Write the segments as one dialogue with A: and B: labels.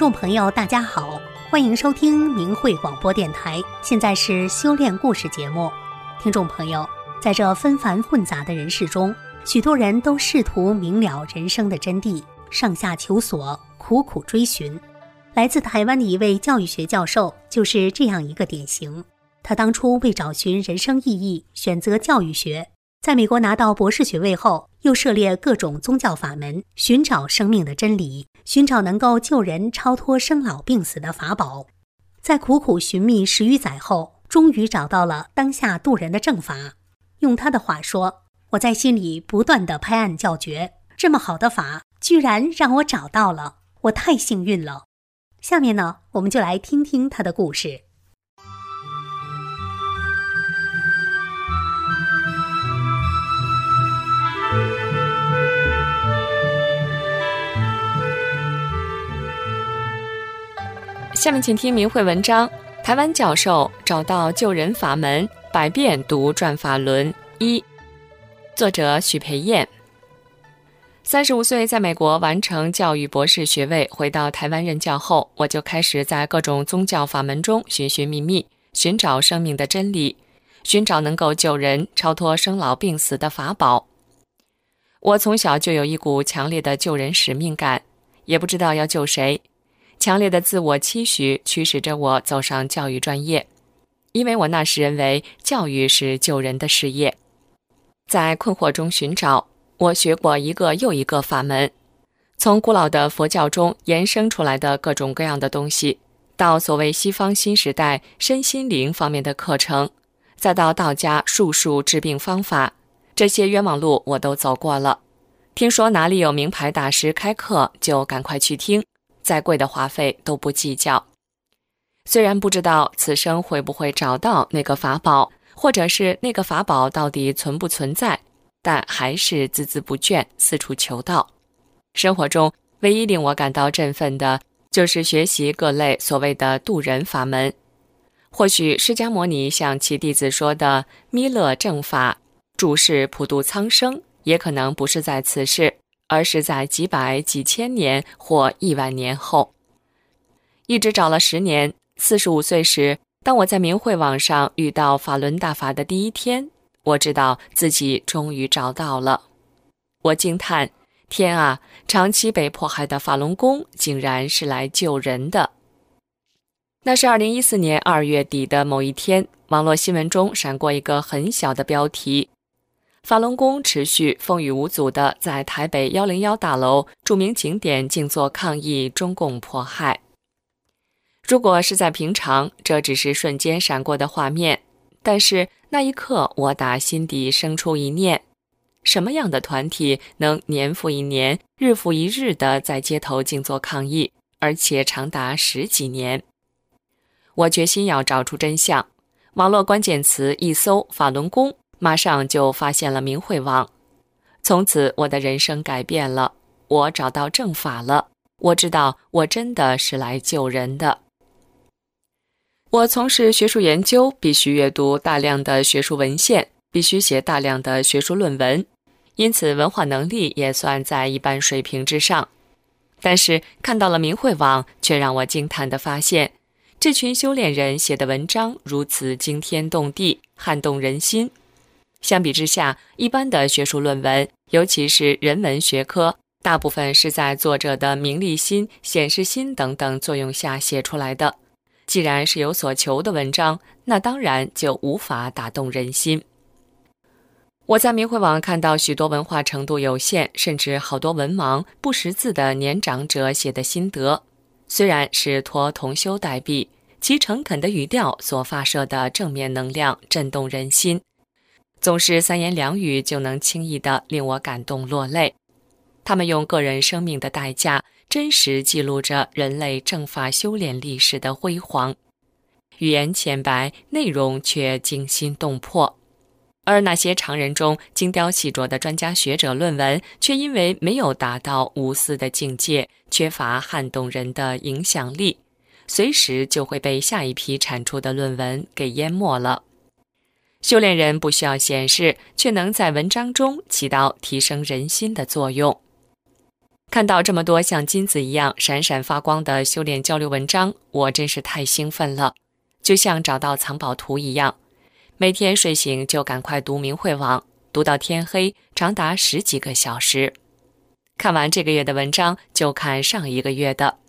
A: 众朋友，大家好，欢迎收听明慧广播电台。现在是修炼故事节目。听众朋友，在这纷繁混杂的人世中，许多人都试图明了人生的真谛，上下求索，苦苦追寻。来自台湾的一位教育学教授就是这样一个典型。他当初为找寻人生意义，选择教育学。在美国拿到博士学位后，又涉猎各种宗教法门，寻找生命的真理，寻找能够救人超脱生老病死的法宝。在苦苦寻觅十余载后，终于找到了当下渡人的正法。用他的话说：“我在心里不断的拍案叫绝，这么好的法，居然让我找到了，我太幸运了。”下面呢，我们就来听听他的故事。
B: 下面请听明慧文章：台湾教授找到救人法门，百遍读转法轮一。作者许培燕。三十五岁在美国完成教育博士学位，回到台湾任教后，我就开始在各种宗教法门中寻寻觅觅，寻找生命的真理，寻找能够救人超脱生老病死的法宝。我从小就有一股强烈的救人使命感，也不知道要救谁。强烈的自我期许驱使着我走上教育专业，因为我那时认为教育是救人的事业。在困惑中寻找，我学过一个又一个法门，从古老的佛教中延伸出来的各种各样的东西，到所谓西方新时代身心灵方面的课程，再到道家术数治病方法，这些冤枉路我都走过了。听说哪里有名牌大师开课，就赶快去听。再贵的花费都不计较。虽然不知道此生会不会找到那个法宝，或者是那个法宝到底存不存在，但还是孜孜不倦，四处求道。生活中唯一令我感到振奋的，就是学习各类所谓的渡人法门。或许释迦牟尼向其弟子说的弥勒正法，注释普度苍生，也可能不是在此世。而是在几百、几千年或亿万年后，一直找了十年。四十五岁时，当我在明慧网上遇到法轮大法的第一天，我知道自己终于找到了。我惊叹：天啊！长期被迫害的法轮功竟然是来救人的。那是二零一四年二月底的某一天，网络新闻中闪过一个很小的标题。法轮功持续风雨无阻地在台北幺零幺大楼著名景点静坐抗议中共迫害。如果是在平常，这只是瞬间闪过的画面，但是那一刻，我打心底生出一念：什么样的团体能年复一年、日复一日地在街头静坐抗议，而且长达十几年？我决心要找出真相。网络关键词一搜“法轮功”。马上就发现了明慧网，从此我的人生改变了。我找到正法了，我知道我真的是来救人的。我从事学术研究，必须阅读大量的学术文献，必须写大量的学术论文，因此文化能力也算在一般水平之上。但是看到了明慧网，却让我惊叹地发现，这群修炼人写的文章如此惊天动地，撼动人心。相比之下，一般的学术论文，尤其是人文学科，大部分是在作者的名利心、显示心等等作用下写出来的。既然是有所求的文章，那当然就无法打动人心。我在明慧网看到许多文化程度有限，甚至好多文盲、不识字的年长者写的心得，虽然是托同修代笔，其诚恳的语调所发射的正面能量震动人心。总是三言两语就能轻易的令我感动落泪。他们用个人生命的代价，真实记录着人类正法修炼历史的辉煌。语言浅白，内容却惊心动魄。而那些常人中精雕细琢的专家学者论文，却因为没有达到无私的境界，缺乏撼动人的影响力，随时就会被下一批产出的论文给淹没了。修炼人不需要显示，却能在文章中起到提升人心的作用。看到这么多像金子一样闪闪发光的修炼交流文章，我真是太兴奋了，就像找到藏宝图一样。每天睡醒就赶快读明慧网，读到天黑，长达十几个小时。看完这个月的文章，就看上一个月的。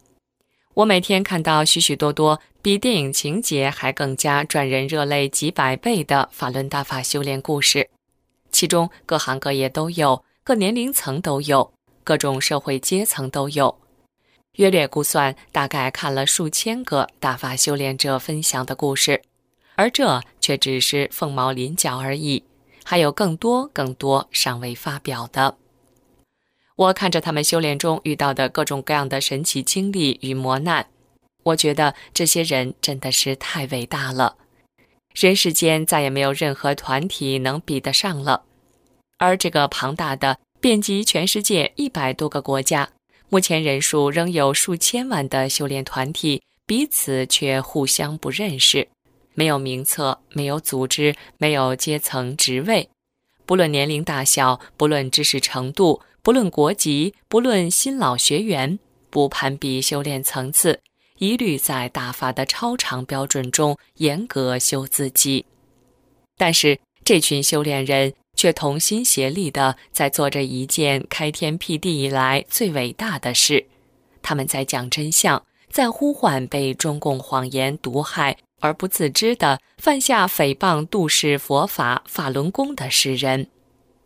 B: 我每天看到许许多多比电影情节还更加赚人热泪几百倍的法轮大法修炼故事，其中各行各业都有，各年龄层都有，各种社会阶层都有。约略估算，大概看了数千个大法修炼者分享的故事，而这却只是凤毛麟角而已，还有更多更多尚未发表的。我看着他们修炼中遇到的各种各样的神奇经历与磨难，我觉得这些人真的是太伟大了，人世间再也没有任何团体能比得上了。而这个庞大的、遍及全世界一百多个国家，目前人数仍有数千万的修炼团体，彼此却互相不认识，没有名册，没有组织，没有阶层职位，不论年龄大小，不论知识程度。不论国籍，不论新老学员，不攀比修炼层次，一律在大法的超常标准中严格修自己。但是这群修炼人却同心协力地在做着一件开天辟地以来最伟大的事：他们在讲真相，在呼唤被中共谎言毒害而不自知的犯下诽谤、妒视佛法、法轮功的世人。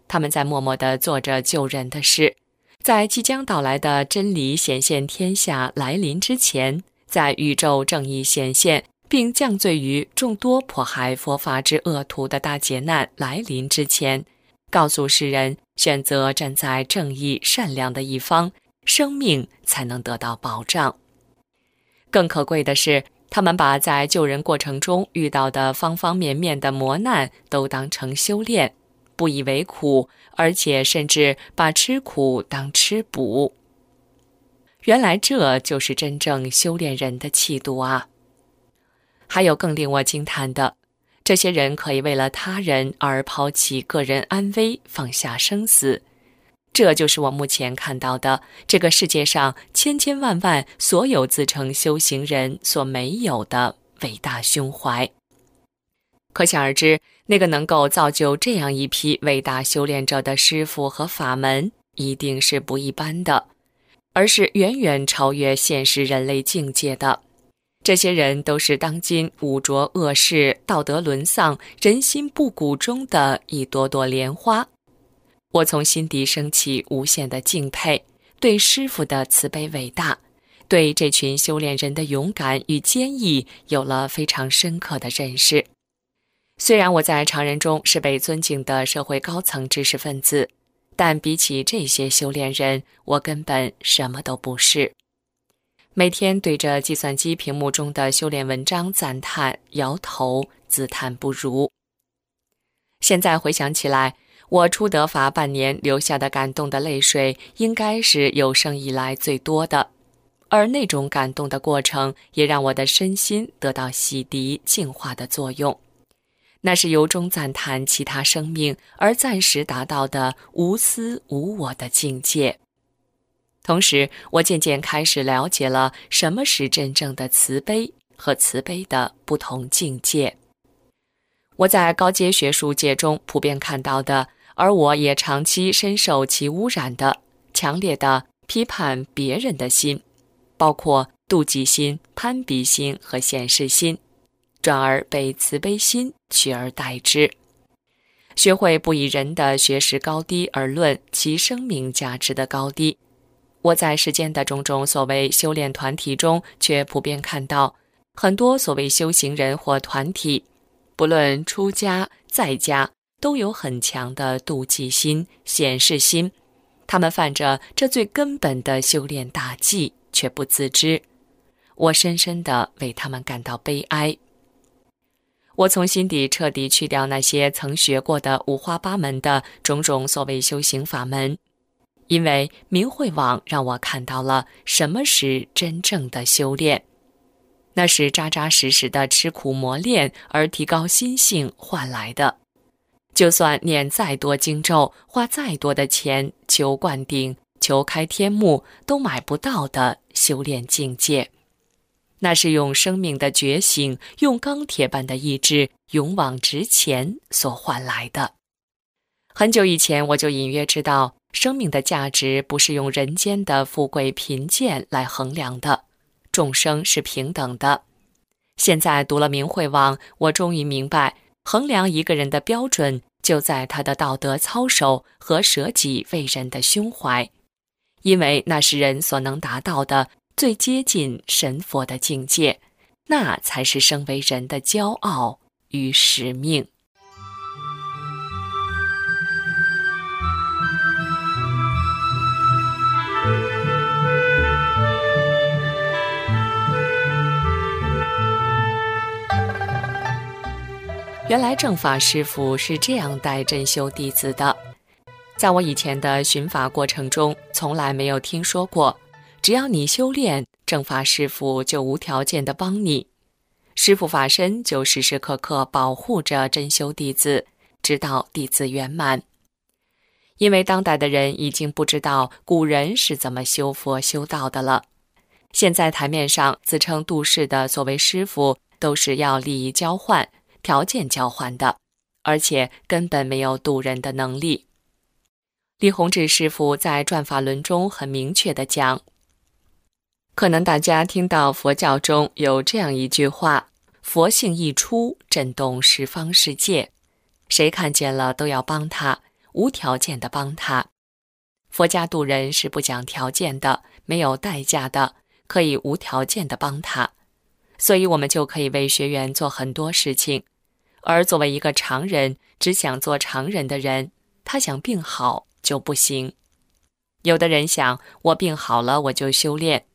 B: 他们在默默地做着救人的事，在即将到来的真理显现天下来临之前，在宇宙正义显现并降罪于众多迫害佛法之恶徒的大劫难来临之前，告诉世人：选择站在正义善良的一方，生命才能得到保障。更可贵的是，他们把在救人过程中遇到的方方面面的磨难都当成修炼。不以为苦，而且甚至把吃苦当吃补。原来这就是真正修炼人的气度啊！还有更令我惊叹的，这些人可以为了他人而抛弃个人安危，放下生死。这就是我目前看到的这个世界上千千万万所有自称修行人所没有的伟大胸怀。可想而知，那个能够造就这样一批伟大修炼者的师傅和法门，一定是不一般的，而是远远超越现实人类境界的。这些人都是当今五浊恶世、道德沦丧、人心不古中的一朵朵莲花。我从心底升起无限的敬佩，对师傅的慈悲伟大，对这群修炼人的勇敢与坚毅，有了非常深刻的认识。虽然我在常人中是被尊敬的社会高层知识分子，但比起这些修炼人，我根本什么都不是。每天对着计算机屏幕中的修炼文章赞叹、摇头、自叹不如。现在回想起来，我出得法半年流下的感动的泪水，应该是有生以来最多的。而那种感动的过程，也让我的身心得到洗涤、净化的作用。那是由衷赞叹其他生命而暂时达到的无私无我的境界。同时，我渐渐开始了解了什么是真正的慈悲和慈悲的不同境界。我在高阶学术界中普遍看到的，而我也长期深受其污染的强烈的批判别人的心，包括妒忌心、攀比心和显示心。转而被慈悲心取而代之，学会不以人的学识高低而论其生命价值的高低。我在世间的种种所谓修炼团体中，却普遍看到很多所谓修行人或团体，不论出家在家，都有很强的妒忌心、显示心。他们犯着这最根本的修炼大忌，却不自知。我深深地为他们感到悲哀。我从心底彻底去掉那些曾学过的五花八门的种种所谓修行法门，因为明慧网让我看到了什么是真正的修炼，那是扎扎实实的吃苦磨练而提高心性换来的。就算念再多经咒，花再多的钱求灌顶、求开天目都买不到的修炼境界。那是用生命的觉醒，用钢铁般的意志勇往直前所换来的。很久以前，我就隐约知道，生命的价值不是用人间的富贵贫贱来衡量的，众生是平等的。现在读了明慧网，我终于明白，衡量一个人的标准就在他的道德操守和舍己为人的胸怀，因为那是人所能达到的。最接近神佛的境界，那才是生为人的骄傲与使命。原来正法师傅是这样待真修弟子的，在我以前的寻法过程中，从来没有听说过。只要你修炼，正法师傅就无条件的帮你。师傅法身就时时刻刻保护着真修弟子，直到弟子圆满。因为当代的人已经不知道古人是怎么修佛修道的了。现在台面上自称度世的所谓师傅，都是要利益交换、条件交换的，而且根本没有渡人的能力。李洪志师傅在《转法轮》中很明确的讲。可能大家听到佛教中有这样一句话：“佛性一出，震动十方世界，谁看见了都要帮他，无条件的帮他。”佛家渡人是不讲条件的，没有代价的，可以无条件的帮他，所以我们就可以为学员做很多事情。而作为一个常人，只想做常人的人，他想病好就不行。有的人想，我病好了，我就修炼。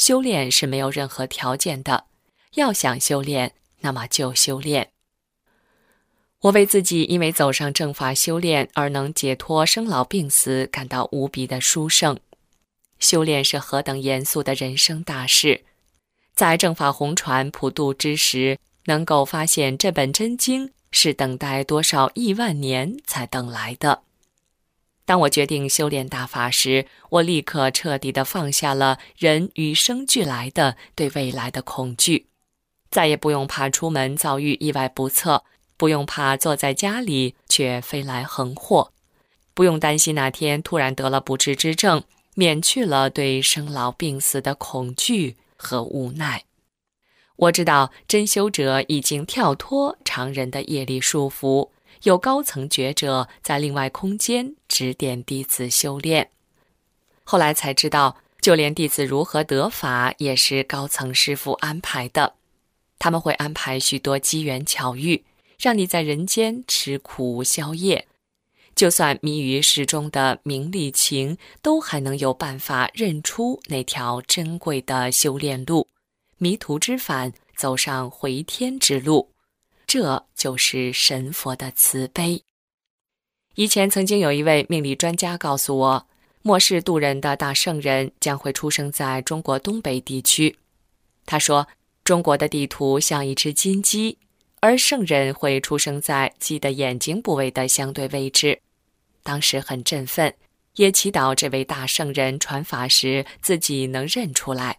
B: 修炼是没有任何条件的，要想修炼，那么就修炼。我为自己因为走上正法修炼而能解脱生老病死感到无比的殊胜。修炼是何等严肃的人生大事，在正法红传普渡之时，能够发现这本真经，是等待多少亿万年才等来的。当我决定修炼大法时，我立刻彻底地放下了人与生俱来的对未来的恐惧，再也不用怕出门遭遇意外不测，不用怕坐在家里却飞来横祸，不用担心哪天突然得了不治之症，免去了对生老病死的恐惧和无奈。我知道真修者已经跳脱常人的业力束缚。有高层觉者在另外空间指点弟子修炼，后来才知道，就连弟子如何得法，也是高层师傅安排的。他们会安排许多机缘巧遇，让你在人间吃苦消业。就算迷于世中的名利情，都还能有办法认出那条珍贵的修炼路，迷途知返，走上回天之路。这就是神佛的慈悲。以前曾经有一位命理专家告诉我，末世渡人的大圣人将会出生在中国东北地区。他说，中国的地图像一只金鸡，而圣人会出生在鸡的眼睛部位的相对位置。当时很振奋，也祈祷这位大圣人传法时自己能认出来。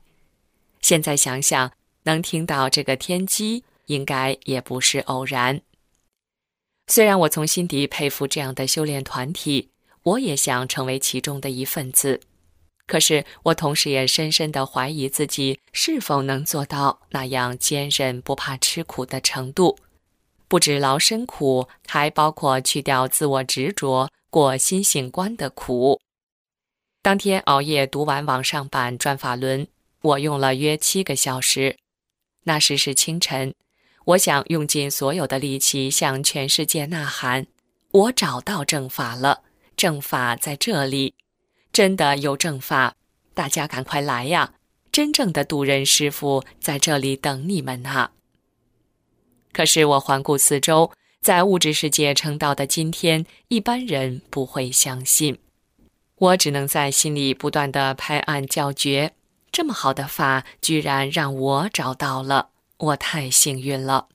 B: 现在想想，能听到这个天机。应该也不是偶然。虽然我从心底佩服这样的修炼团体，我也想成为其中的一份子。可是，我同时也深深的怀疑自己是否能做到那样坚韧不怕吃苦的程度。不止劳身苦，还包括去掉自我执着、过心性关的苦。当天熬夜读完网上版《转法轮》，我用了约七个小时。那时是清晨。我想用尽所有的力气向全世界呐喊：“我找到正法了！正法在这里，真的有正法！大家赶快来呀！真正的渡人师傅在这里等你们呢。”可是我环顾四周，在物质世界称道的今天，一般人不会相信。我只能在心里不断的拍案叫绝：这么好的法，居然让我找到了！我太幸运了。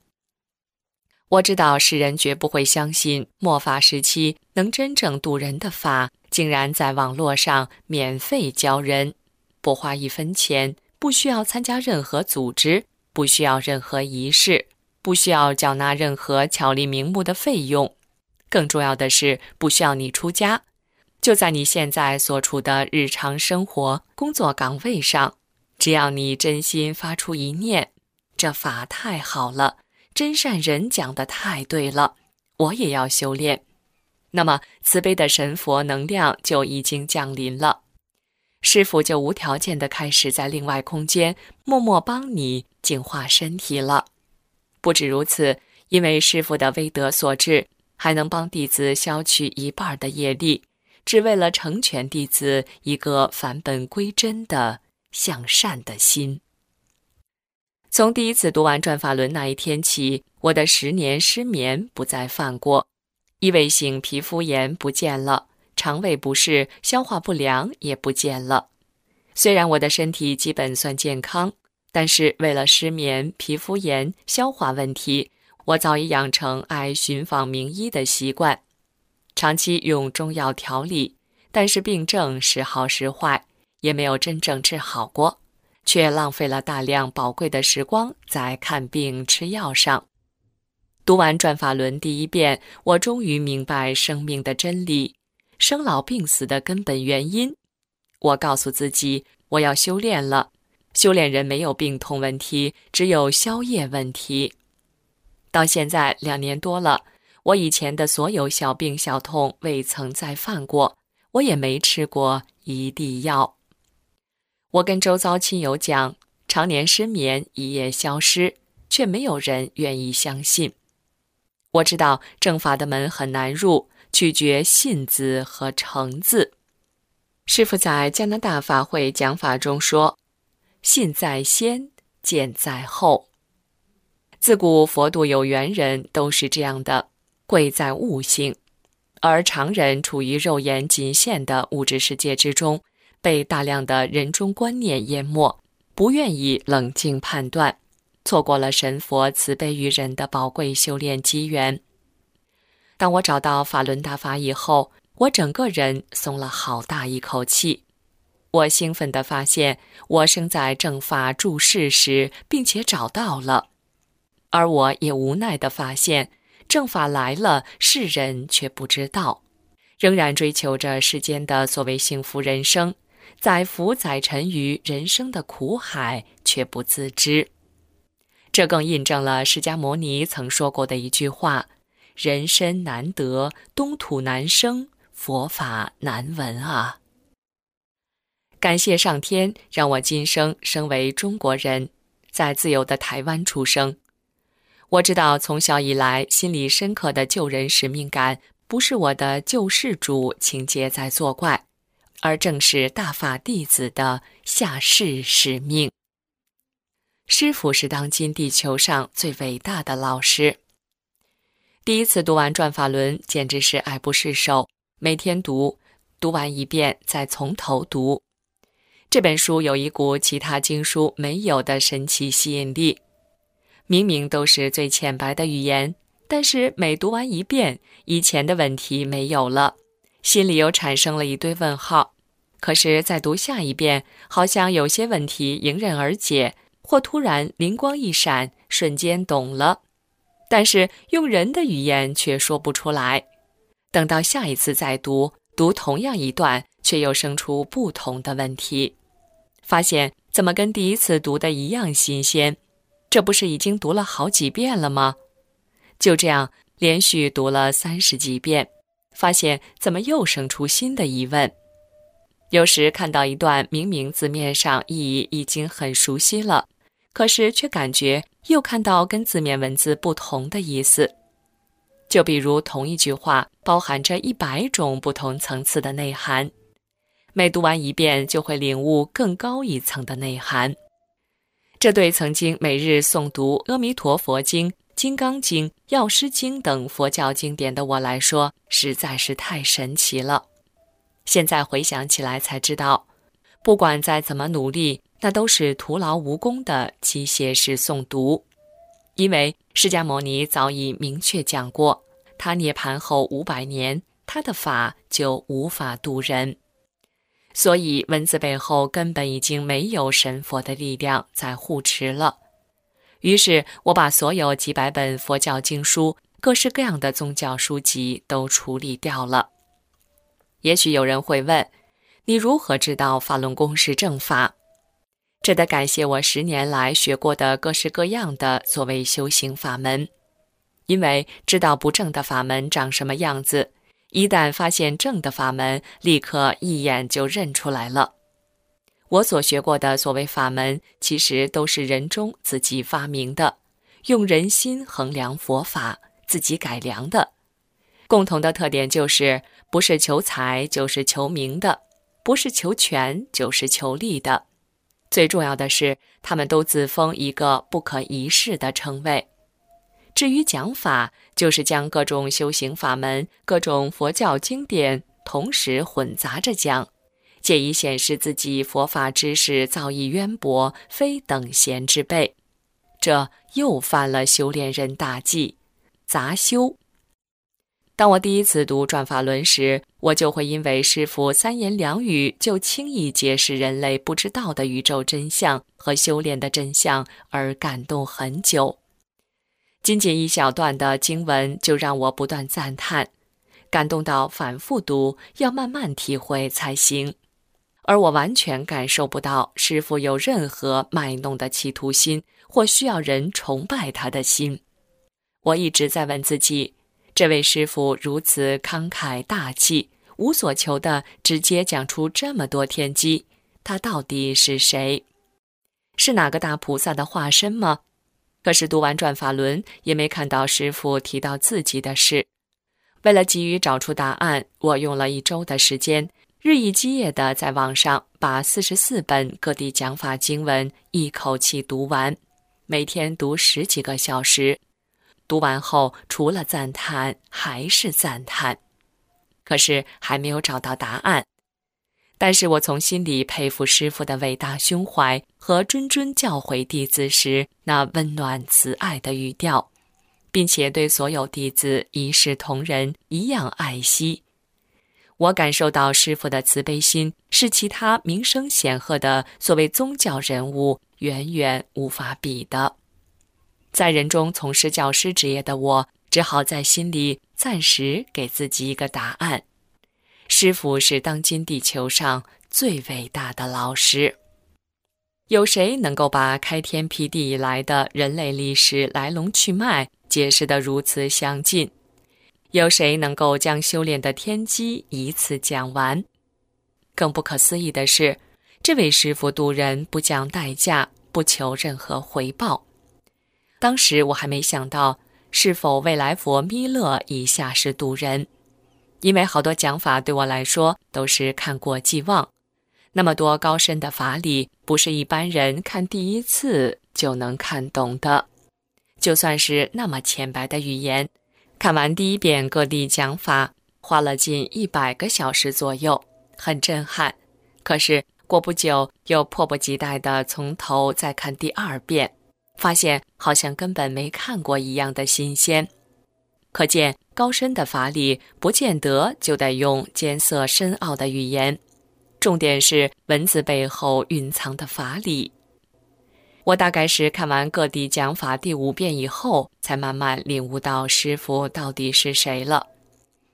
B: 我知道世人绝不会相信末法时期能真正渡人的法，竟然在网络上免费教人，不花一分钱，不需要参加任何组织，不需要任何仪式，不需要缴纳任何巧立名目的费用，更重要的是不需要你出家，就在你现在所处的日常生活、工作岗位上，只要你真心发出一念，这法太好了。真善人讲的太对了，我也要修炼。那么慈悲的神佛能量就已经降临了，师傅就无条件的开始在另外空间默默帮你净化身体了。不止如此，因为师傅的威德所致，还能帮弟子消去一半的业力，只为了成全弟子一个返本归真的向善的心。从第一次读完转法轮那一天起，我的十年失眠不再犯过，异位性皮肤炎不见了，肠胃不适、消化不良也不见了。虽然我的身体基本算健康，但是为了失眠、皮肤炎、消化问题，我早已养成爱寻访名医的习惯，长期用中药调理，但是病症时好时坏，也没有真正治好过。却浪费了大量宝贵的时光在看病吃药上。读完《转法轮》第一遍，我终于明白生命的真理，生老病死的根本原因。我告诉自己，我要修炼了。修炼人没有病痛问题，只有消业问题。到现在两年多了，我以前的所有小病小痛未曾再犯过，我也没吃过一粒药。我跟周遭亲友讲，常年失眠，一夜消失，却没有人愿意相信。我知道正法的门很难入，取决信字和诚字。师傅在加拿大法会讲法中说：“信在先，见在后。”自古佛度有缘人都是这样的，贵在悟性，而常人处于肉眼仅限的物质世界之中。被大量的人中观念淹没，不愿意冷静判断，错过了神佛慈悲于人的宝贵修炼机缘。当我找到法轮大法以后，我整个人松了好大一口气。我兴奋地发现，我生在正法住世时，并且找到了；而我也无奈地发现，正法来了，世人却不知道，仍然追求着世间的所谓幸福人生。载浮载沉于人生的苦海，却不自知。这更印证了释迦牟尼曾说过的一句话：“人身难得，东土难生，佛法难闻啊！”感谢上天让我今生生为中国人，在自由的台湾出生。我知道从小以来心里深刻的救人使命感，不是我的救世主情节在作怪。而正是大法弟子的下世使命。师傅是当今地球上最伟大的老师。第一次读完《转法轮》，简直是爱不释手，每天读，读完一遍再从头读。这本书有一股其他经书没有的神奇吸引力。明明都是最浅白的语言，但是每读完一遍，以前的问题没有了。心里又产生了一堆问号，可是再读下一遍，好像有些问题迎刃而解，或突然灵光一闪，瞬间懂了。但是用人的语言却说不出来。等到下一次再读，读同样一段，却又生出不同的问题，发现怎么跟第一次读的一样新鲜？这不是已经读了好几遍了吗？就这样连续读了三十几遍。发现怎么又生出新的疑问？有时看到一段明明字面上意义已经很熟悉了，可是却感觉又看到跟字面文字不同的意思。就比如同一句话包含着一百种不同层次的内涵，每读完一遍就会领悟更高一层的内涵。这对曾经每日诵读《阿弥陀佛经》。《金刚经》《药师经》等佛教经典的我来说，实在是太神奇了。现在回想起来才知道，不管再怎么努力，那都是徒劳无功的机械式诵读。因为释迦牟尼早已明确讲过，他涅盘后五百年，他的法就无法度人。所以文字背后根本已经没有神佛的力量在护持了。于是我把所有几百本佛教经书、各式各样的宗教书籍都处理掉了。也许有人会问：你如何知道法轮功是正法？这得感谢我十年来学过的各式各样的所谓修行法门，因为知道不正的法门长什么样子，一旦发现正的法门，立刻一眼就认出来了。我所学过的所谓法门，其实都是人中自己发明的，用人心衡量佛法，自己改良的。共同的特点就是，不是求财就是求名的，不是求权就是求利的。最重要的是，他们都自封一个不可一世的称谓。至于讲法，就是将各种修行法门、各种佛教经典同时混杂着讲，借以显示自己佛法知识造诣渊博，非等闲之辈。这又犯了修炼人大忌，杂修。当我第一次读《转法轮》时，我就会因为师傅三言两语就轻易揭示人类不知道的宇宙真相和修炼的真相而感动很久。仅仅一小段的经文就让我不断赞叹，感动到反复读，要慢慢体会才行。而我完全感受不到师傅有任何卖弄的企图心或需要人崇拜他的心。我一直在问自己。这位师傅如此慷慨大气，无所求的直接讲出这么多天机，他到底是谁？是哪个大菩萨的化身吗？可是读完转法轮，也没看到师傅提到自己的事。为了急于找出答案，我用了一周的时间，日以继夜的在网上把四十四本各地讲法经文一口气读完，每天读十几个小时。读完后，除了赞叹还是赞叹，可是还没有找到答案。但是我从心里佩服师傅的伟大胸怀和谆谆教诲弟子时那温暖慈爱的语调，并且对所有弟子一视同仁，一样爱惜。我感受到师傅的慈悲心是其他名声显赫的所谓宗教人物远远无法比的。在人中从事教师职业的我，只好在心里暂时给自己一个答案：师傅是当今地球上最伟大的老师。有谁能够把开天辟地以来的人类历史来龙去脉解释得如此详尽？有谁能够将修炼的天机一次讲完？更不可思议的是，这位师傅渡人不讲代价，不求任何回报。当时我还没想到是否未来佛弥勒以下是度人，因为好多讲法对我来说都是看过即忘，那么多高深的法理不是一般人看第一次就能看懂的。就算是那么浅白的语言，看完第一遍各地讲法，花了近一百个小时左右，很震撼。可是过不久又迫不及待地从头再看第二遍。发现好像根本没看过一样的新鲜，可见高深的法理不见得就得用艰涩深奥的语言，重点是文字背后蕴藏的法理。我大概是看完各地讲法第五遍以后，才慢慢领悟到师傅到底是谁了。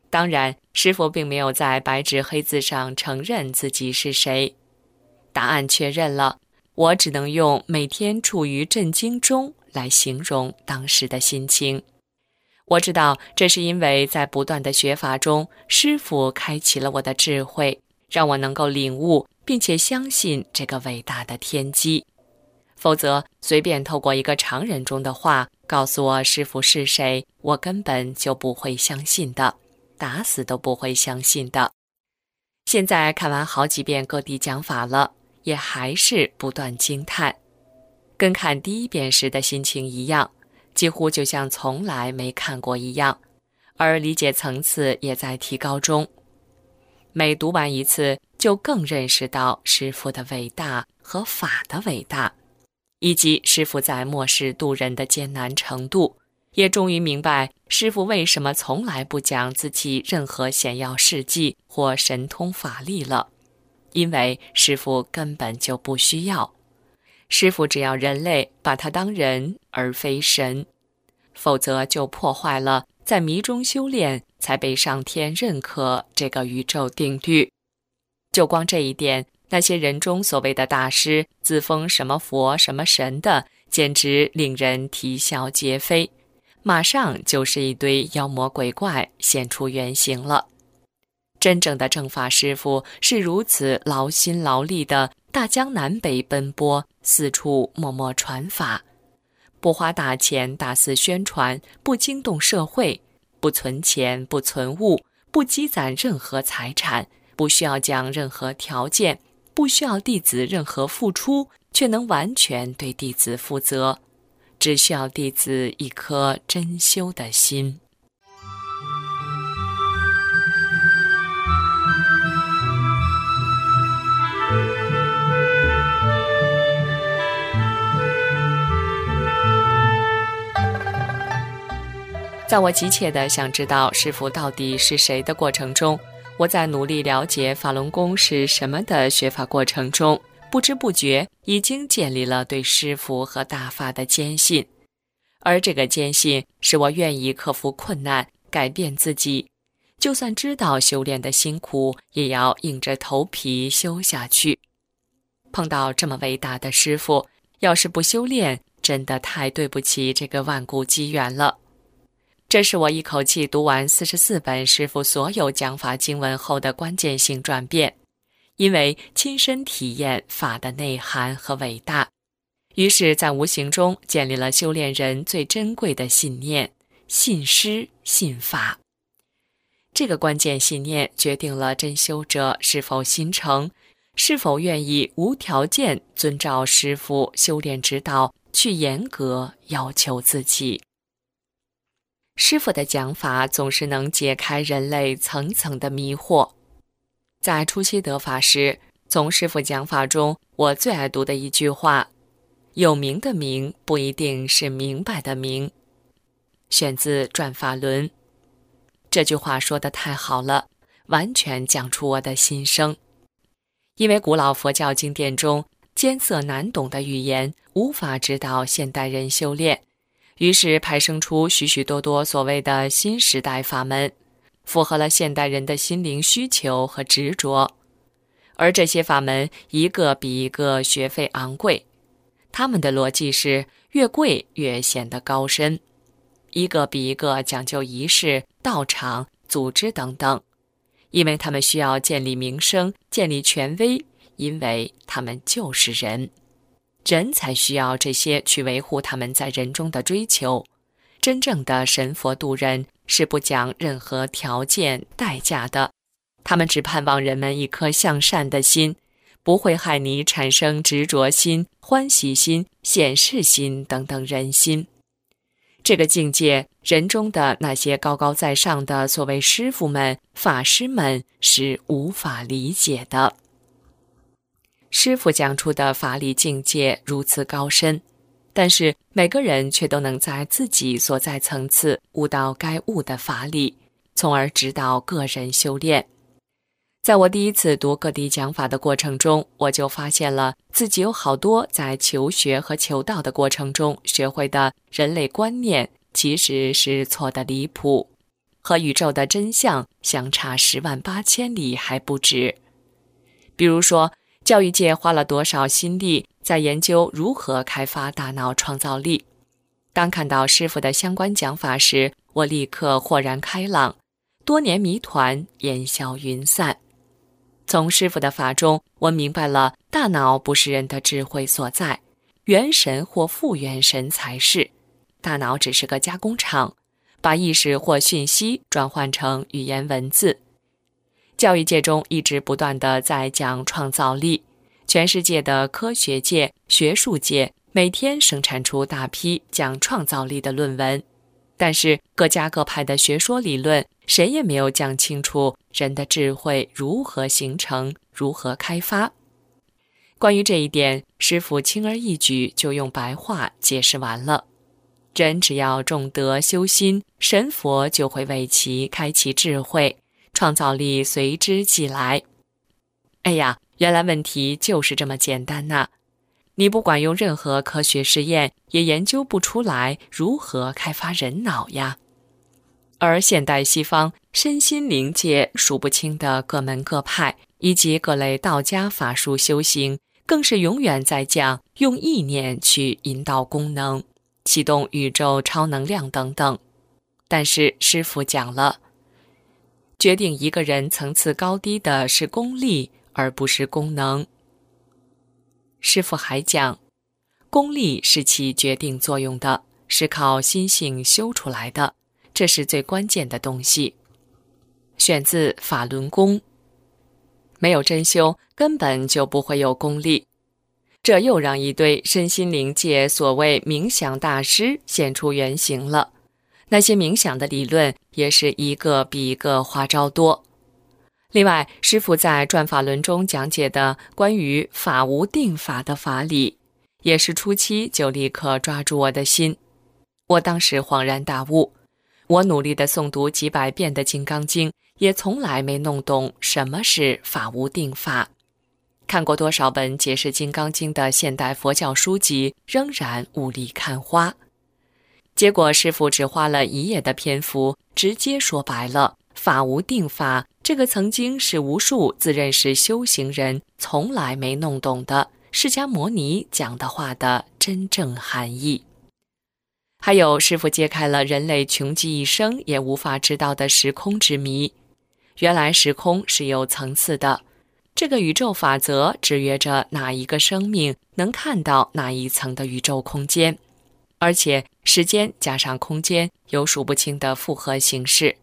B: 当然，师傅并没有在白纸黑字上承认自己是谁，答案确认了。我只能用每天处于震惊中来形容当时的心情。我知道这是因为在不断的学法中，师傅开启了我的智慧，让我能够领悟并且相信这个伟大的天机。否则，随便透过一个常人中的话告诉我师傅是谁，我根本就不会相信的，打死都不会相信的。现在看完好几遍各地讲法了。也还是不断惊叹，跟看第一遍时的心情一样，几乎就像从来没看过一样，而理解层次也在提高中。每读完一次，就更认识到师傅的伟大和法的伟大，以及师傅在末世渡人的艰难程度，也终于明白师傅为什么从来不讲自己任何显要事迹或神通法力了，因为师傅根本就不需要。师傅只要人类把他当人而非神，否则就破坏了在迷中修炼才被上天认可这个宇宙定律。就光这一点。那些人中所谓的大师，自封什么佛什么神的，简直令人啼笑皆非。马上就是一堆妖魔鬼怪现出原形了。真正的正法师傅是如此劳心劳力的大江南北奔波，四处默默传法，不花大钱大肆宣传，不惊动社会，不存钱不存物，不积攒任何财产，不需要讲任何条件。不需要弟子任何付出，却能完全对弟子负责，只需要弟子一颗真修的心。在我急切的想知道师傅到底是谁的过程中。我在努力了解法轮功是什么的学法过程中，不知不觉已经建立了对师傅和大法的坚信，而这个坚信使我愿意克服困难，改变自己，就算知道修炼的辛苦，也要硬着头皮修下去。碰到这么伟大的师傅，要是不修炼，真的太对不起这个万古机缘了。这是我一口气读完四十四本师傅所有讲法经文后的关键性转变，因为亲身体验法的内涵和伟大，于是，在无形中建立了修炼人最珍贵的信念：信师信法。这个关键信念决定了真修者是否心诚，是否愿意无条件遵照师傅修炼指导去严格要求自己。师傅的讲法总是能解开人类层层的迷惑。在初期得法时，从师傅讲法中，我最爱读的一句话：“有名的名不一定是明白的明。”选自《转法轮》。这句话说的太好了，完全讲出我的心声。因为古老佛教经典中艰涩难懂的语言，无法指导现代人修炼。于是派生出许许多多所谓的新时代法门，符合了现代人的心灵需求和执着。而这些法门一个比一个学费昂贵，他们的逻辑是越贵越显得高深，一个比一个讲究仪式、道场、组织等等，因为他们需要建立名声、建立权威，因为他们就是人。人才需要这些去维护他们在人中的追求。真正的神佛渡人是不讲任何条件代价的，他们只盼望人们一颗向善的心，不会害你产生执着心、欢喜心、显示心等等人心。这个境界，人中的那些高高在上的所谓师傅们、法师们是无法理解的。师傅讲出的法理境界如此高深，但是每个人却都能在自己所在层次悟到该悟的法理，从而指导个人修炼。在我第一次读各地讲法的过程中，我就发现了自己有好多在求学和求道的过程中学会的人类观念，其实是错的离谱，和宇宙的真相相差十万八千里还不止。比如说。教育界花了多少心力在研究如何开发大脑创造力？当看到师傅的相关讲法时，我立刻豁然开朗，多年谜团烟消云散。从师傅的法中，我明白了大脑不是人的智慧所在，元神或副元神才是。大脑只是个加工厂，把意识或讯息转换成语言文字。教育界中一直不断的在讲创造力，全世界的科学界、学术界每天生产出大批讲创造力的论文，但是各家各派的学说理论，谁也没有讲清楚人的智慧如何形成、如何开发。关于这一点，师傅轻而易举就用白话解释完了。人只要重德修心，神佛就会为其开启智慧，创造力随之即来。哎呀，原来问题就是这么简单呐！你不管用任何科学试验，也研究不出来如何开发人脑呀。而现代西方身心灵界数不清的各门各派，以及各类道家法术修行。更是永远在讲用意念去引导功能、启动宇宙超能量等等。但是师傅讲了，决定一个人层次高低的是功力，而不是功能。师傅还讲，功力是起决定作用的，是靠心性修出来的，这是最关键的东西。选自《法轮功》。没有真修，根本就不会有功力。这又让一堆身心灵界所谓冥想大师现出原形了。那些冥想的理论也是一个比一个花招多。另外，师傅在《转法轮》中讲解的关于法无定法的法理，也是初期就立刻抓住我的心。我当时恍然大悟。我努力地诵读几百遍的《金刚经》。也从来没弄懂什么是法无定法，看过多少本解释《金刚经》的现代佛教书籍，仍然雾里看花。结果师傅只花了一页的篇幅，直接说白了“法无定法”这个曾经是无数自认是修行人从来没弄懂的释迦牟尼讲的话的真正含义。还有师傅揭开了人类穷极一生也无法知道的时空之谜。原来时空是有层次的，这个宇宙法则制约着哪一个生命能看到哪一层的宇宙空间，而且时间加上空间有数不清的复合形式。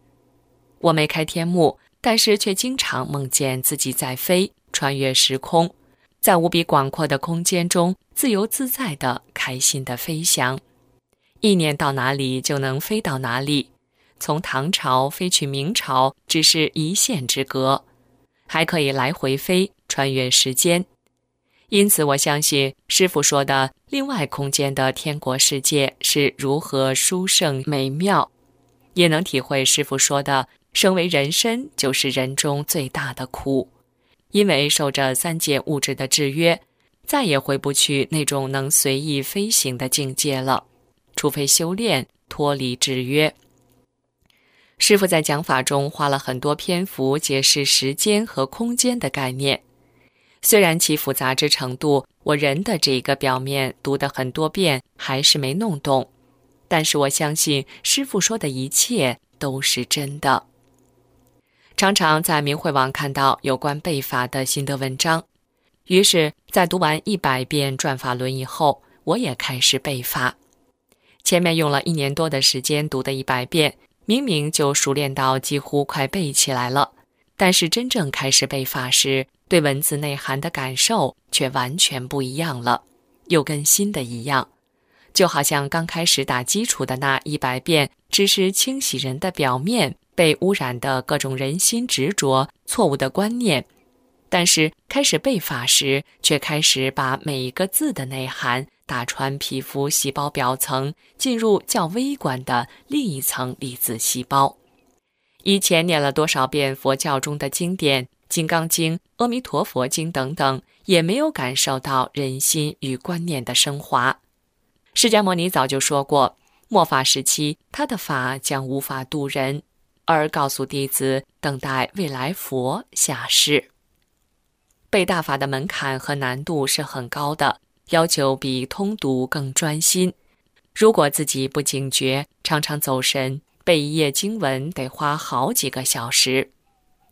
B: 我没开天幕，但是却经常梦见自己在飞，穿越时空，在无比广阔的空间中自由自在的开心的飞翔，意念到哪里就能飞到哪里。从唐朝飞去明朝，只是一线之隔，还可以来回飞，穿越时间。因此，我相信师傅说的另外空间的天国世界是如何殊胜美妙，也能体会师傅说的生为人身就是人中最大的苦，因为受着三界物质的制约，再也回不去那种能随意飞行的境界了，除非修炼脱离制约。师傅在讲法中花了很多篇幅解释时间和空间的概念，虽然其复杂之程度，我人的这一个表面读的很多遍还是没弄懂，但是我相信师傅说的一切都是真的。常常在明慧网看到有关背法的心得文章，于是，在读完一百遍转法轮以后，我也开始背法。前面用了一年多的时间读的一百遍。明明就熟练到几乎快背起来了，但是真正开始背法时，对文字内涵的感受却完全不一样了，又跟新的一样，就好像刚开始打基础的那一百遍，只是清洗人的表面被污染的各种人心执着、错误的观念，但是开始背法时，却开始把每一个字的内涵。打穿皮肤细胞表层，进入较微观的另一层粒子细胞。以前念了多少遍佛教中的经典，《金刚经》《阿弥陀佛经》等等，也没有感受到人心与观念的升华。释迦牟尼早就说过，末法时期他的法将无法度人，而告诉弟子等待未来佛下世。背大法的门槛和难度是很高的。要求比通读更专心。如果自己不警觉，常常走神，背一页经文得花好几个小时。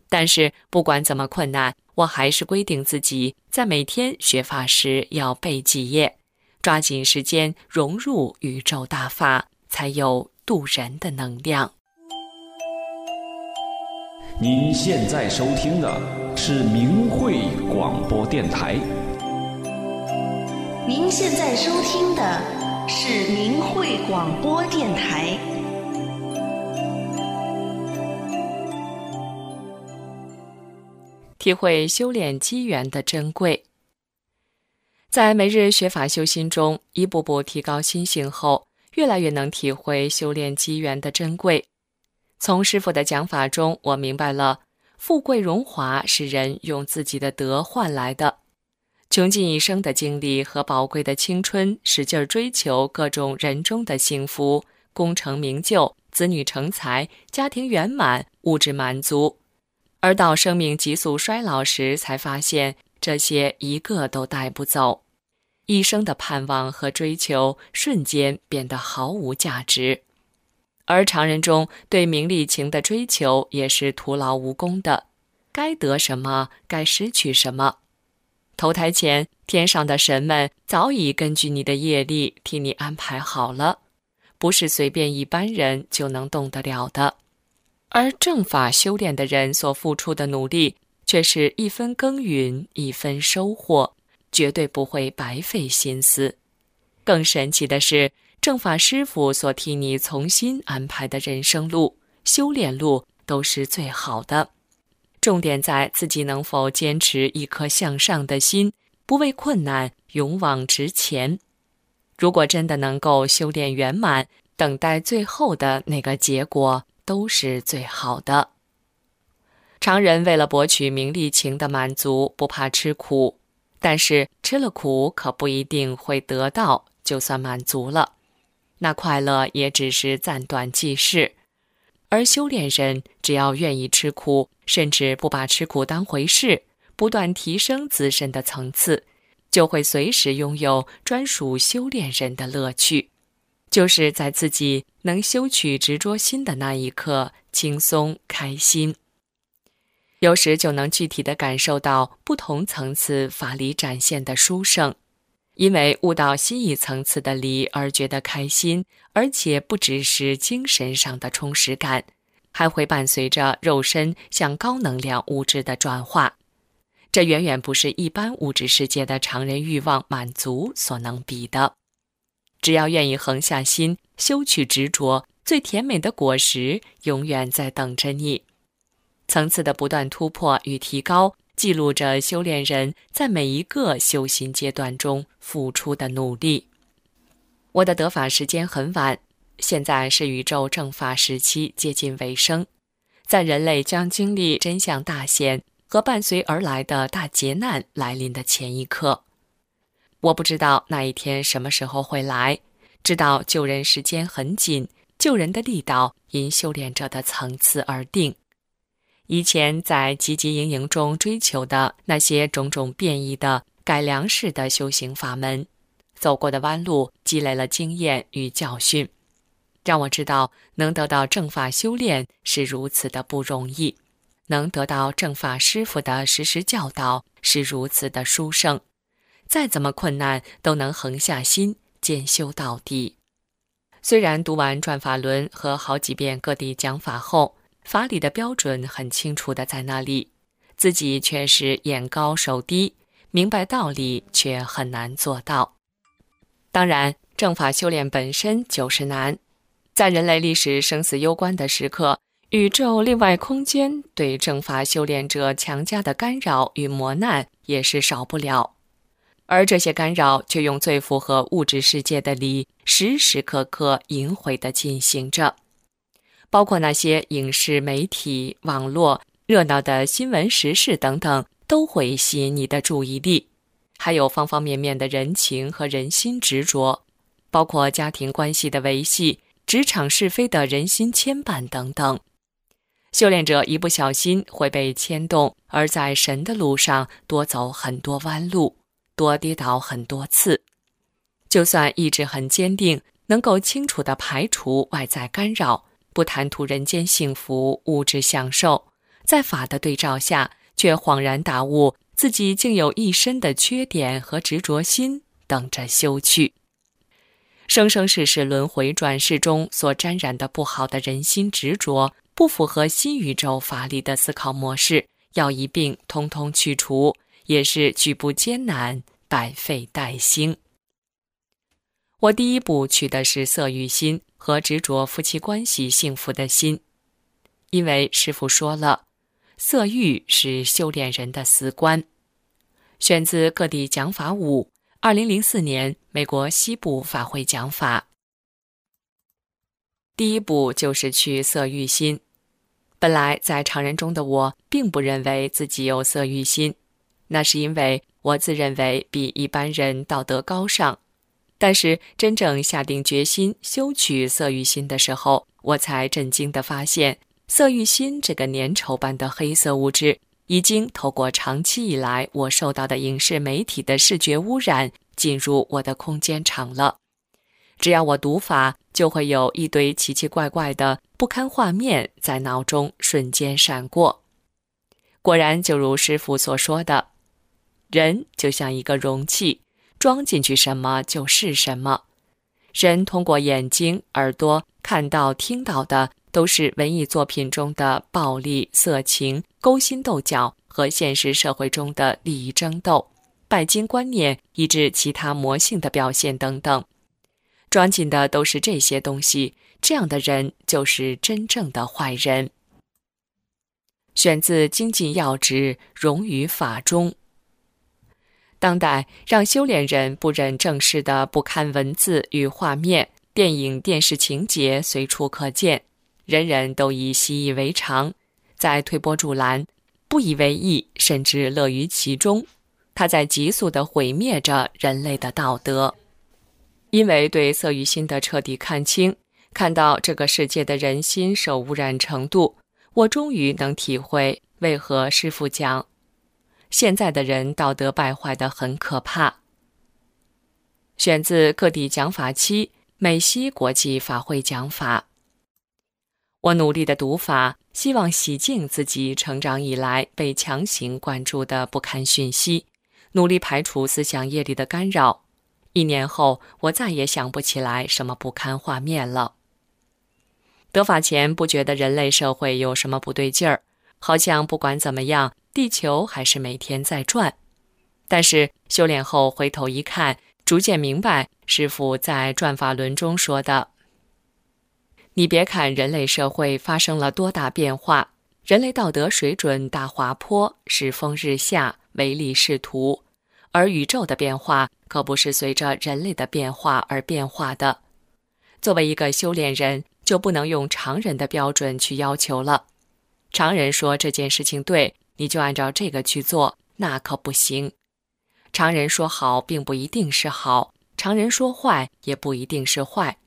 B: 但是不管怎么困难，我还是规定自己在每天学法时要背几页，抓紧时间融入宇宙大法，才有渡人的能量。
C: 您现在收听的是明慧广播电台。
D: 您现在收听的是明慧广播电台。
B: 体会修炼机缘的珍贵。在每日学法修心中，一步步提高心性后，越来越能体会修炼机缘的珍贵。从师傅的讲法中，我明白了，富贵荣华是人用自己的德换来的。穷尽一生的精力和宝贵的青春，使劲追求各种人中的幸福、功成名就、子女成才、家庭圆满、物质满足，而到生命急速衰老时，才发现这些一个都带不走，一生的盼望和追求瞬间变得毫无价值。而常人中对名利情的追求也是徒劳无功的，该得什么，该失去什么。投胎前，天上的神们早已根据你的业力替你安排好了，不是随便一般人就能动得了的。而正法修炼的人所付出的努力，却是一分耕耘一分收获，绝对不会白费心思。更神奇的是，正法师傅所替你重新安排的人生路、修炼路，都是最好的。重点在自己能否坚持一颗向上的心，不畏困难，勇往直前。如果真的能够修炼圆满，等待最后的那个结果都是最好的。常人为了博取名利情的满足，不怕吃苦，但是吃了苦可不一定会得到，就算满足了，那快乐也只是暂短即逝。而修炼人只要愿意吃苦，甚至不把吃苦当回事，不断提升自身的层次，就会随时拥有专属修炼人的乐趣，就是在自己能修取执着心的那一刻，轻松开心。有时就能具体的感受到不同层次法理展现的殊胜。因为悟到新一层次的理而觉得开心，而且不只是精神上的充实感，还会伴随着肉身向高能量物质的转化。这远远不是一般物质世界的常人欲望满足所能比的。只要愿意横下心，修取执着，最甜美的果实永远在等着你。层次的不断突破与提高。记录着修炼人在每一个修行阶段中付出的努力。我的得法时间很晚，现在是宇宙正法时期接近尾声，在人类将经历真相大显和伴随而来的大劫难来临的前一刻。我不知道那一天什么时候会来，知道救人时间很紧，救人的力道因修炼者的层次而定。以前在汲汲营营中追求的那些种种变异的改良式的修行法门，走过的弯路，积累了经验与教训，让我知道能得到正法修炼是如此的不容易，能得到正法师傅的实时教导是如此的殊胜，再怎么困难都能横下心兼修到底。虽然读完转法轮和好几遍各地讲法后，法理的标准很清楚的在那里，自己却是眼高手低，明白道理却很难做到。当然，正法修炼本身就是难，在人类历史生死攸关的时刻，宇宙另外空间对正法修炼者强加的干扰与磨难也是少不了，而这些干扰却用最符合物质世界的理，时时刻刻淫秽的进行着。包括那些影视媒体、网络热闹的新闻时事等等，都会吸引你的注意力。还有方方面面的人情和人心执着，包括家庭关系的维系、职场是非的人心牵绊等等。修炼者一不小心会被牵动，而在神的路上多走很多弯路，多跌倒很多次。就算意志很坚定，能够清楚地排除外在干扰。不贪图人间幸福、物质享受，在法的对照下，却恍然大悟，自己竟有一身的缺点和执着心等着修去。生生世世轮回转世中所沾染的不好的人心执着，不符合新宇宙法理的思考模式，要一并通通去除，也是举步艰难、百废待兴。我第一步取的是色欲心。和执着夫妻关系幸福的心，因为师傅说了，色欲是修炼人的死关。选自各地讲法五，二零零四年美国西部法会讲法。第一步就是去色欲心。本来在常人中的我，并不认为自己有色欲心，那是因为我自认为比一般人道德高尚。但是真正下定决心修取色欲心的时候，我才震惊地发现，色欲心这个粘稠般的黑色物质，已经透过长期以来我受到的影视媒体的视觉污染，进入我的空间场了。只要我读法，就会有一堆奇奇怪怪的不堪画面在脑中瞬间闪过。果然，就如师傅所说的，人就像一个容器，装进去什么就是什么。人通过眼睛、耳朵看到、听到的，都是文艺作品中的暴力、色情、勾心斗角和现实社会中的利益争斗、拜金观念以致其他魔性的表现等等。装进的都是这些东西，这样的人就是真正的坏人。选自《精进要旨》，融于法中。当代让修炼人不忍正视的不堪文字与画面，电影、电视情节随处可见，人人都已习以为常，在推波助澜，不以为意，甚至乐于其中。他在急速地毁灭着人类的道德。因为对色欲心的彻底看清，看到这个世界的人心受污染程度，我终于能体会为何师傅讲，现在的人道德败坏的很可怕。选自各地讲法期美西国际法会讲法。我努力的读法，希望洗净自己成长以来被强行灌注的不堪讯息，努力排除思想业力的干扰。一年后，我再也想不起来什么不堪画面了。得法前不觉得人类社会有什么不对劲儿，好像不管怎么样，地球还是每天在转。但是修炼后回头一看，逐渐明白师傅在转法轮中说的：“你别看人类社会发生了多大变化，人类道德水准大滑坡，世风日下，唯利是图。”而宇宙的变化可不是随着人类的变化而变化的。作为一个修炼人，就不能用常人的标准去要求了。常人说这件事情对，你就按照这个去做，那可不行。常人说好，并不一定是好；常人说坏，也不一定是坏。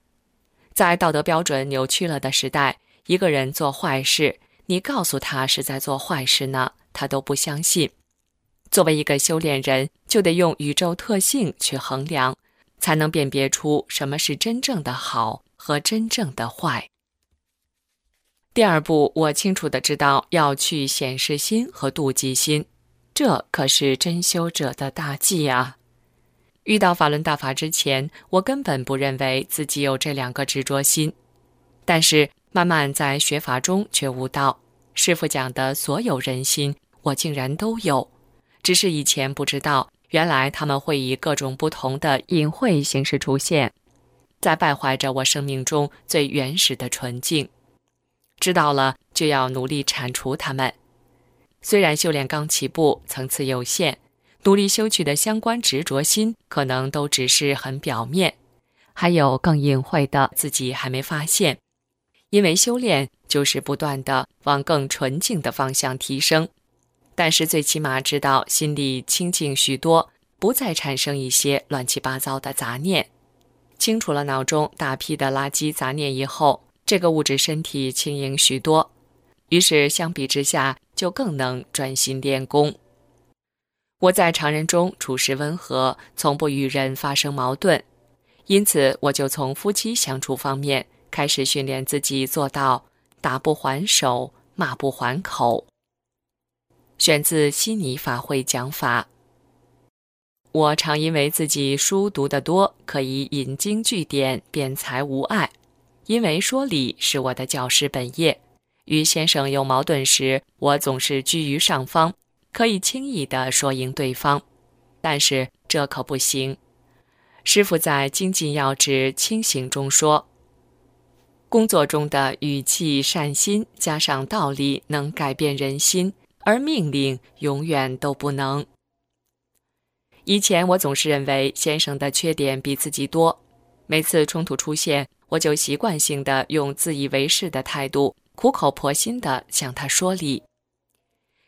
B: 在道德标准扭曲了的时代，一个人做坏事，你告诉他是在做坏事呢，他都不相信。作为一个修炼人，就得用宇宙特性去衡量，才能辨别出什么是真正的好和真正的坏。第二步，我清楚的知道要去显示心和妒忌心，这可是真修者的大忌啊！遇到法轮大法之前，我根本不认为自己有这两个执着心，但是慢慢在学法中却悟到，师傅讲的所有人心，我竟然都有。只是以前不知道，原来他们会以各种不同的隐晦形式出现，在败坏着我生命中最原始的纯净。知道了，就要努力铲除它们。虽然修炼刚起步，层次有限，努力修去的相关执着心，可能都只是很表面，还有更隐晦的，自己还没发现。因为修炼就是不断的往更纯净的方向提升。但是最起码知道心里清净许多，不再产生一些乱七八糟的杂念。清除了脑中大批的垃圾杂念以后，这个物质身体轻盈许多。于是相比之下，就更能专心练功。我在常人中处事温和，从不与人发生矛盾，因此我就从夫妻相处方面开始训练自己，做到打不还手，骂不还口。选自悉尼法会讲法。我常因为自己书读得多，可以引经据典，辩才无碍。因为说理是我的教师本业，与先生有矛盾时，我总是居于上方，可以轻易地说赢对方。但是这可不行。师傅在《精进要旨清醒》中说：“工作中的语气、善心，加上道理，能改变人心。”而命令永远都不能。以前我总是认为先生的缺点比自己多，每次冲突出现，我就习惯性的用自以为是的态度，苦口婆心的向他说理。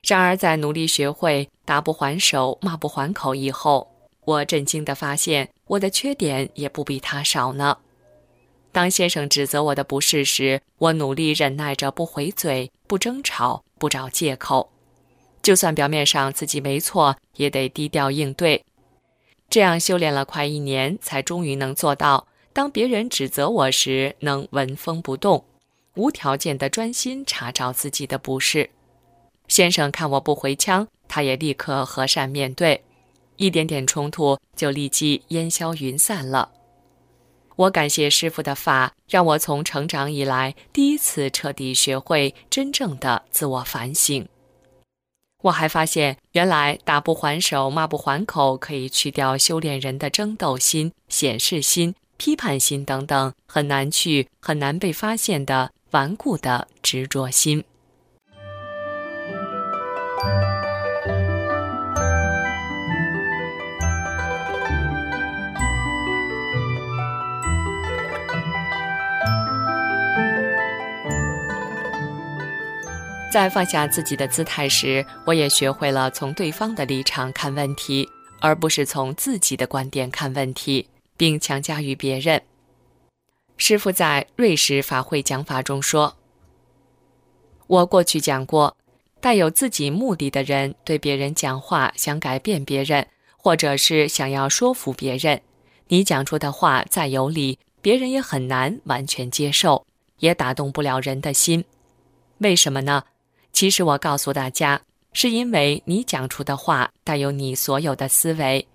B: 然而，在努力学会打不还手、骂不还口以后，我震惊的发现，我的缺点也不比他少呢。当先生指责我的不是时，我努力忍耐着不回嘴、不争吵、不找借口，就算表面上自己没错，也得低调应对。这样修炼了快一年，才终于能做到：当别人指责我时，能纹风不动，无条件的专心查找自己的不是。先生看我不回枪，他也立刻和善面对，一点点冲突就立即烟消云散了。我感谢师傅的法，让我从成长以来第一次彻底学会真正的自我反省。我还发现，原来打不还手、骂不还口可以去掉修炼人的争斗心、显示心、批判心等等很难去、很难被发现的顽固的执着心。在放下自己的姿态时，我也学会了从对方的立场看问题，而不是从自己的观点看问题，并强加于别人。师傅在瑞士法会讲法中说：“我过去讲过，带有自己目的的人对别人讲话，想改变别人，或者是想要说服别人，你讲出的话再有理，别人也很难完全接受，也打动不了人的心。为什么呢？”其实我告诉大家，是因为你讲出的话带有你所有的思维，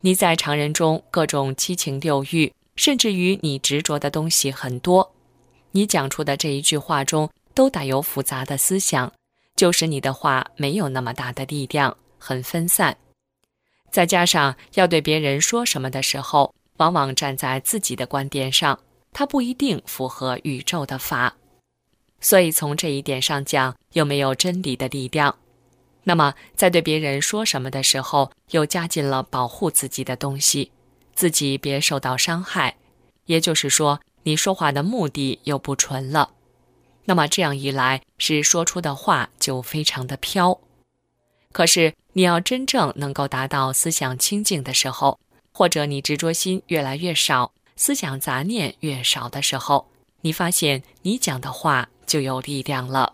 B: 你在常人中各种七情六欲，甚至于你执着的东西很多，你讲出的这一句话中都带有复杂的思想，就是你的话没有那么大的力量，很分散。再加上要对别人说什么的时候，往往站在自己的观点上，它不一定符合宇宙的法。所以从这一点上讲，又没有真理的力量。那么，在对别人说什么的时候，又加进了保护自己的东西，自己别受到伤害。也就是说，你说话的目的又不纯了。那么这样一来，是说出的话就非常的飘。可是，你要真正能够达到思想清净的时候，或者你执着心越来越少，思想杂念越少的时候，你发现你讲的话。就有力量了。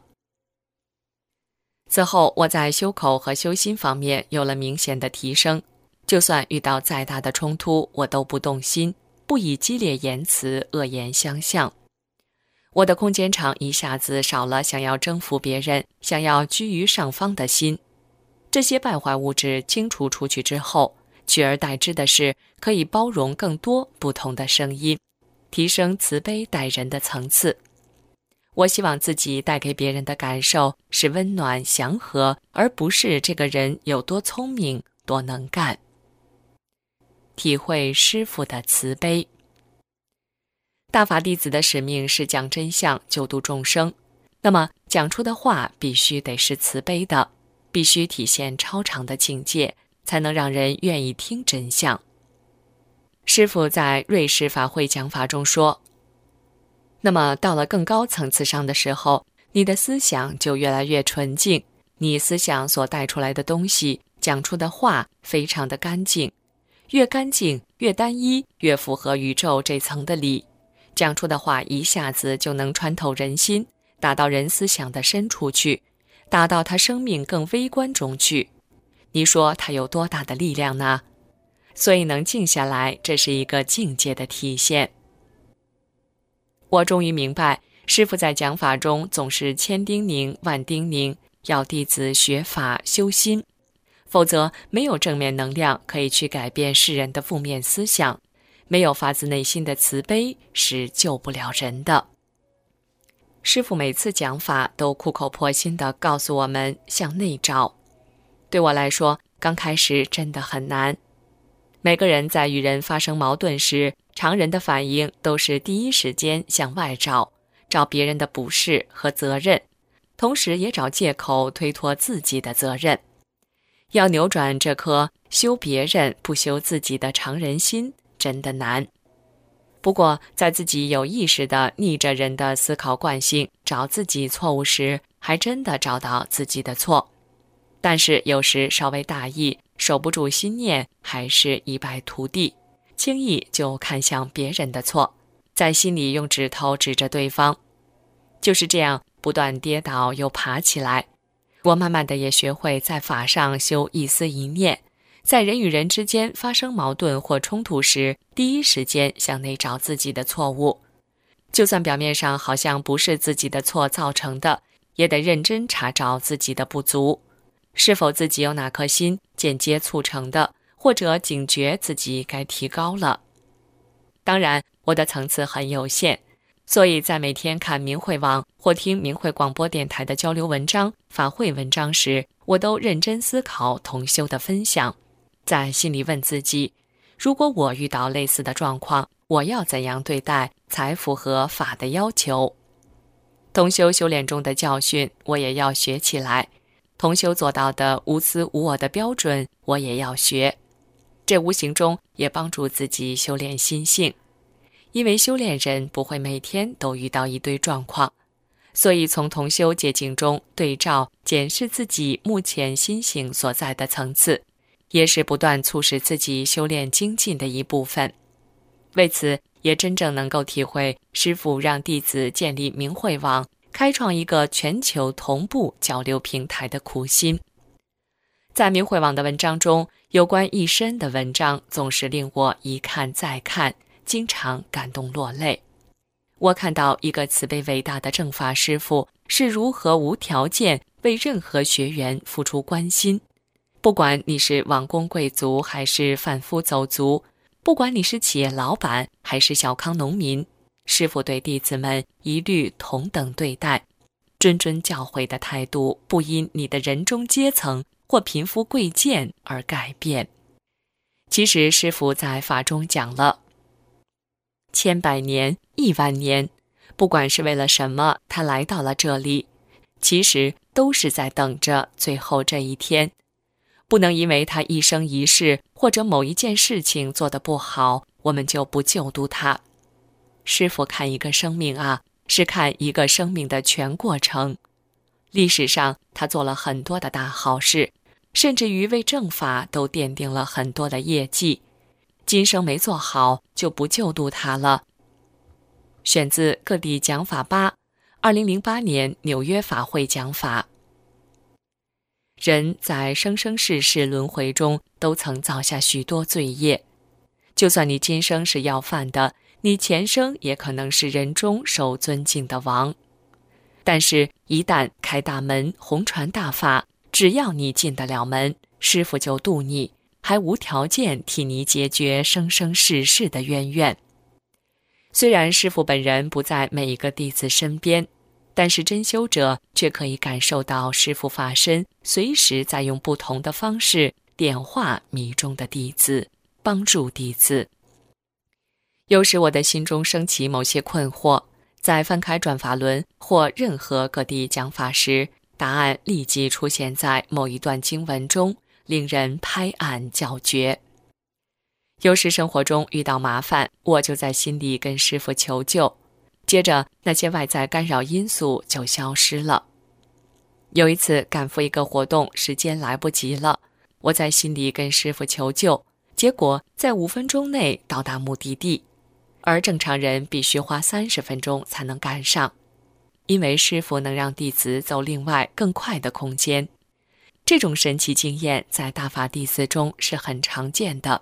B: 此后，我在修口和修心方面有了明显的提升。就算遇到再大的冲突，我都不动心，不以激烈言辞、恶言相向。我的空间场一下子少了想要征服别人、想要居于上方的心。这些败坏物质清除出去之后，取而代之的是可以包容更多不同的声音，提升慈悲待人的层次。我希望自己带给别人的感受是温暖祥和，而不是这个人有多聪明、多能干。体会师傅的慈悲。大法弟子的使命是讲真相、救度众生，那么讲出的话必须得是慈悲的，必须体现超常的境界，才能让人愿意听真相。师傅在瑞士法会讲法中说。那么到了更高层次上的时候，你的思想就越来越纯净，你思想所带出来的东西，讲出的话非常的干净，越干净越单一，越符合宇宙这层的理，讲出的话一下子就能穿透人心，打到人思想的深处去，打到他生命更微观中去。你说他有多大的力量呢？所以能静下来，这是一个境界的体现。我终于明白，师傅在讲法中总是千叮咛万叮咛，要弟子学法修心，否则没有正面能量可以去改变世人的负面思想，没有发自内心的慈悲是救不了人的。师傅每次讲法都苦口婆心地告诉我们向内找，对我来说，刚开始真的很难。每个人在与人发生矛盾时，常人的反应都是第一时间向外找，找别人的不是和责任，同时也找借口推脱自己的责任。要扭转这颗修别人不修自己的常人心，真的难。不过，在自己有意识的逆着人的思考惯性找自己错误时，还真的找到自己的错。但是有时稍微大意，守不住心念，还是一败涂地，轻易就看向别人的错，在心里用指头指着对方。就是这样，不断跌倒又爬起来。我慢慢的也学会在法上修一思一念。在人与人之间发生矛盾或冲突时，第一时间向内找自己的错误，就算表面上好像不是自己的错造成的，也得认真查找自己的不足，是否自己有哪颗心间接促成的，或者警觉自己该提高了。当然，我的层次很有限，所以在每天看明慧网或听明慧广播电台的交流文章、法会文章时，我都认真思考同修的分享。在心里问自己：如果我遇到类似的状况，我要怎样对待才符合法的要求？同修修炼中的教训，我也要学起来；同修做到的无私无我的标准，我也要学。这无形中也帮助自己修炼心性，因为修炼人不会每天都遇到一堆状况，所以从同修捷径中对照检视自己目前心性所在的层次。也是不断促使自己修炼精进的一部分。为此，也真正能够体会师傅让弟子建立明慧网，开创一个全球同步交流平台的苦心。在明慧网的文章中，有关一生的文章总是令我一看再看，经常感动落泪。我看到一个慈悲伟大的正法师傅是如何无条件为任何学员付出关心。不管你是王公贵族还是贩夫走卒，不管你是企业老板还是小康农民，师傅对弟子们一律同等对待，谆谆教诲的态度不因你的人中阶层或贫富贵贱而改变。其实师傅在法中讲了，千百年、亿万年，不管是为了什么，他来到了这里，其实都是在等着最后这一天。不能因为他一生一世或者某一件事情做得不好，我们就不救度他。师傅看一个生命啊，是看一个生命的全过程。历史上他做了很多的大好事，甚至于为正法都奠定了很多的业绩。今生没做好，就不救度他了。选自《各地讲法八》，二零零八年纽约法会讲法。人在生生世世轮回中，都曾造下许多罪业。就算你今生是要饭的，你前生也可能是人中受尊敬的王。但是，一旦开大门，红传大法，只要你进得了门，师傅就渡你，还无条件替你解决生生世世的冤怨。虽然师傅本人不在每一个弟子身边。但是真修者却可以感受到师傅法身随时在用不同的方式点化迷中的弟子，帮助弟子。有时我的心中升起某些困惑，在翻开转法轮或任何各地讲法时，答案立即出现在某一段经文中，令人拍案叫绝。有时生活中遇到麻烦，我就在心里跟师傅求救。接着，那些外在干扰因素就消失了。有一次赶赴一个活动，时间来不及了，我在心里跟师傅求救，结果在五分钟内到达目的地，而正常人必须花三十分钟才能赶上，因为师傅能让弟子走另外更快的空间。这种神奇经验在大法弟子中是很常见的。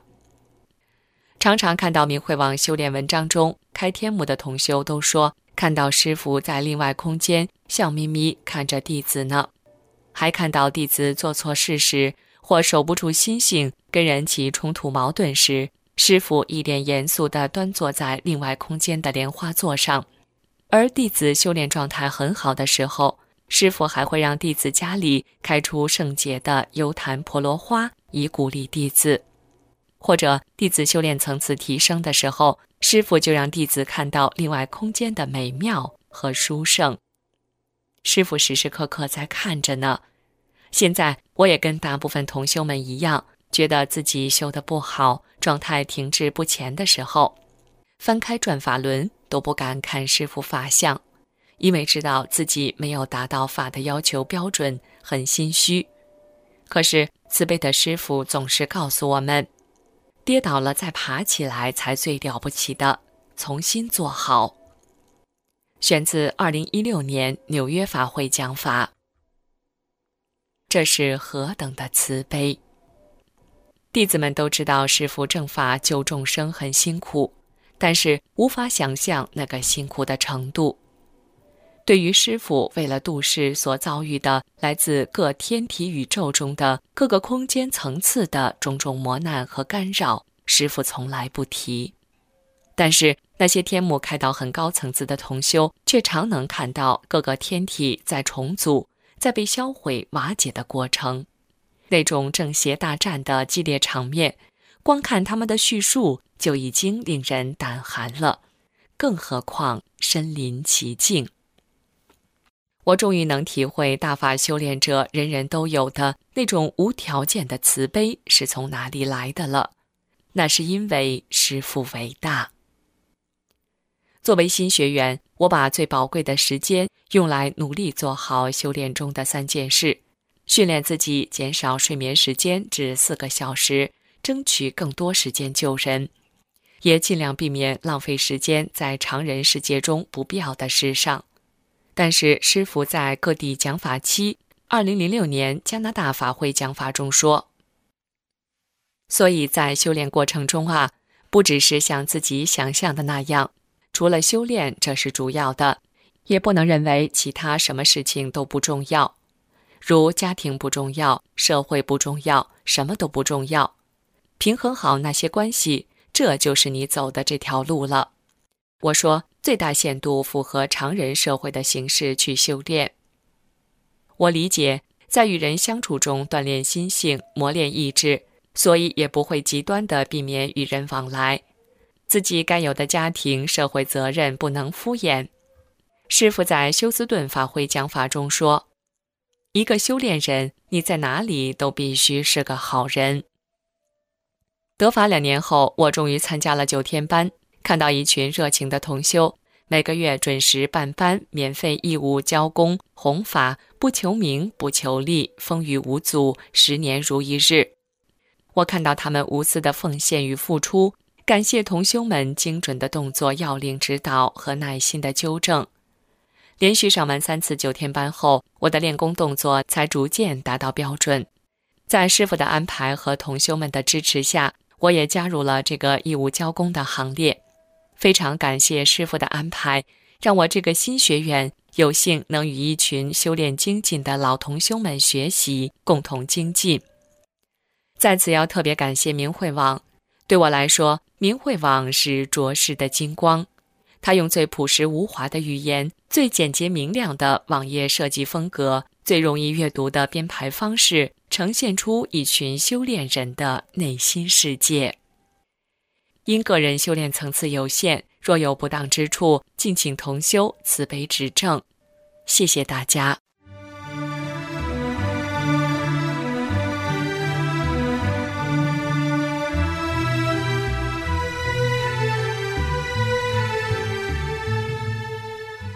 B: 常常看到明慧网修炼文章中开天目的同修都说，看到师傅在另外空间笑眯眯看着弟子呢，还看到弟子做错事时或守不住心性跟人起冲突矛盾时，师傅一脸严肃地端坐在另外空间的莲花座上，而弟子修炼状态很好的时候，师傅还会让弟子家里开出圣洁的幽檀婆罗花，以鼓励弟子。或者弟子修炼层次提升的时候，师傅就让弟子看到另外空间的美妙和殊胜。师傅时时刻刻在看着呢。现在我也跟大部分同修们一样，觉得自己修得不好，状态停滞不前的时候，翻开转法轮都不敢看师傅法相，因为知道自己没有达到法的要求标准，很心虚。可是慈悲的师傅总是告诉我们，跌倒了再爬起来才最了不起的，重新做好。选自二零一六年纽约法会讲法。这是何等的慈悲！弟子们都知道师父正法救众生很辛苦，但是无法想象那个辛苦的程度。对于师父为了度世所遭遇的来自各天体宇宙中的各个空间层次的种种磨难和干扰，师父从来不提。但是那些天目开到很高层次的同修，却常能看到各个天体在重组。在被销毁、瓦解的过程，那种正邪大战的激烈场面，光看他们的叙述就已经令人胆寒了，更何况身临其境。我终于能体会大法修炼者人人都有的那种无条件的慈悲是从哪里来的了。那是因为师父伟大。作为新学员，我把最宝贵的时间用来努力做好修炼中的三件事：训练自己减少睡眠时间至四个小时，争取更多时间救人，也尽量避免浪费时间在常人世界中不必要的事上。但是师傅在各地讲法期，二零零六年加拿大法会讲法中说：“所以在修炼过程中啊，不只是像自己想象的那样。”除了修炼，这是主要的，也不能认为其他什么事情都不重要，如家庭不重要，社会不重要，什么都不重要。平衡好那些关系，这就是你走的这条路了。我说，最大限度符合常人社会的形式去修炼。我理解，在与人相处中锻炼心性，磨练意志，所以也不会极端的避免与人往来。自己该有的家庭、社会责任不能敷衍。师傅在休斯顿法会讲法中说：“一个修炼人，你在哪里都必须是个好人。”得法两年后，我终于参加了九天班，看到一群热情的同修，每个月准时办班，免费义务教功弘法，不求名，不求利，风雨无阻，十年如一日。我看到他们无私的奉献与付出。感谢同修们精准的动作要领指导和耐心的纠正。连续上完三次九天班后，我的练功动作才逐渐达到标准。在师傅的安排和同修们的支持下，我也加入了这个义务教功的行列。非常感谢师傅的安排，让我这个新学员有幸能与一群修炼精进的老同修们学习，共同精进。在此要特别感谢明慧网。对我来说，明慧网是卓世的金光。他用最朴实无华的语言、最简洁明亮的网页设计风格、最容易阅读的编排方式，呈现出一群修炼人的内心世界。因个人修炼层次有限，若有不当之处，敬请同修慈悲指正。谢谢大家。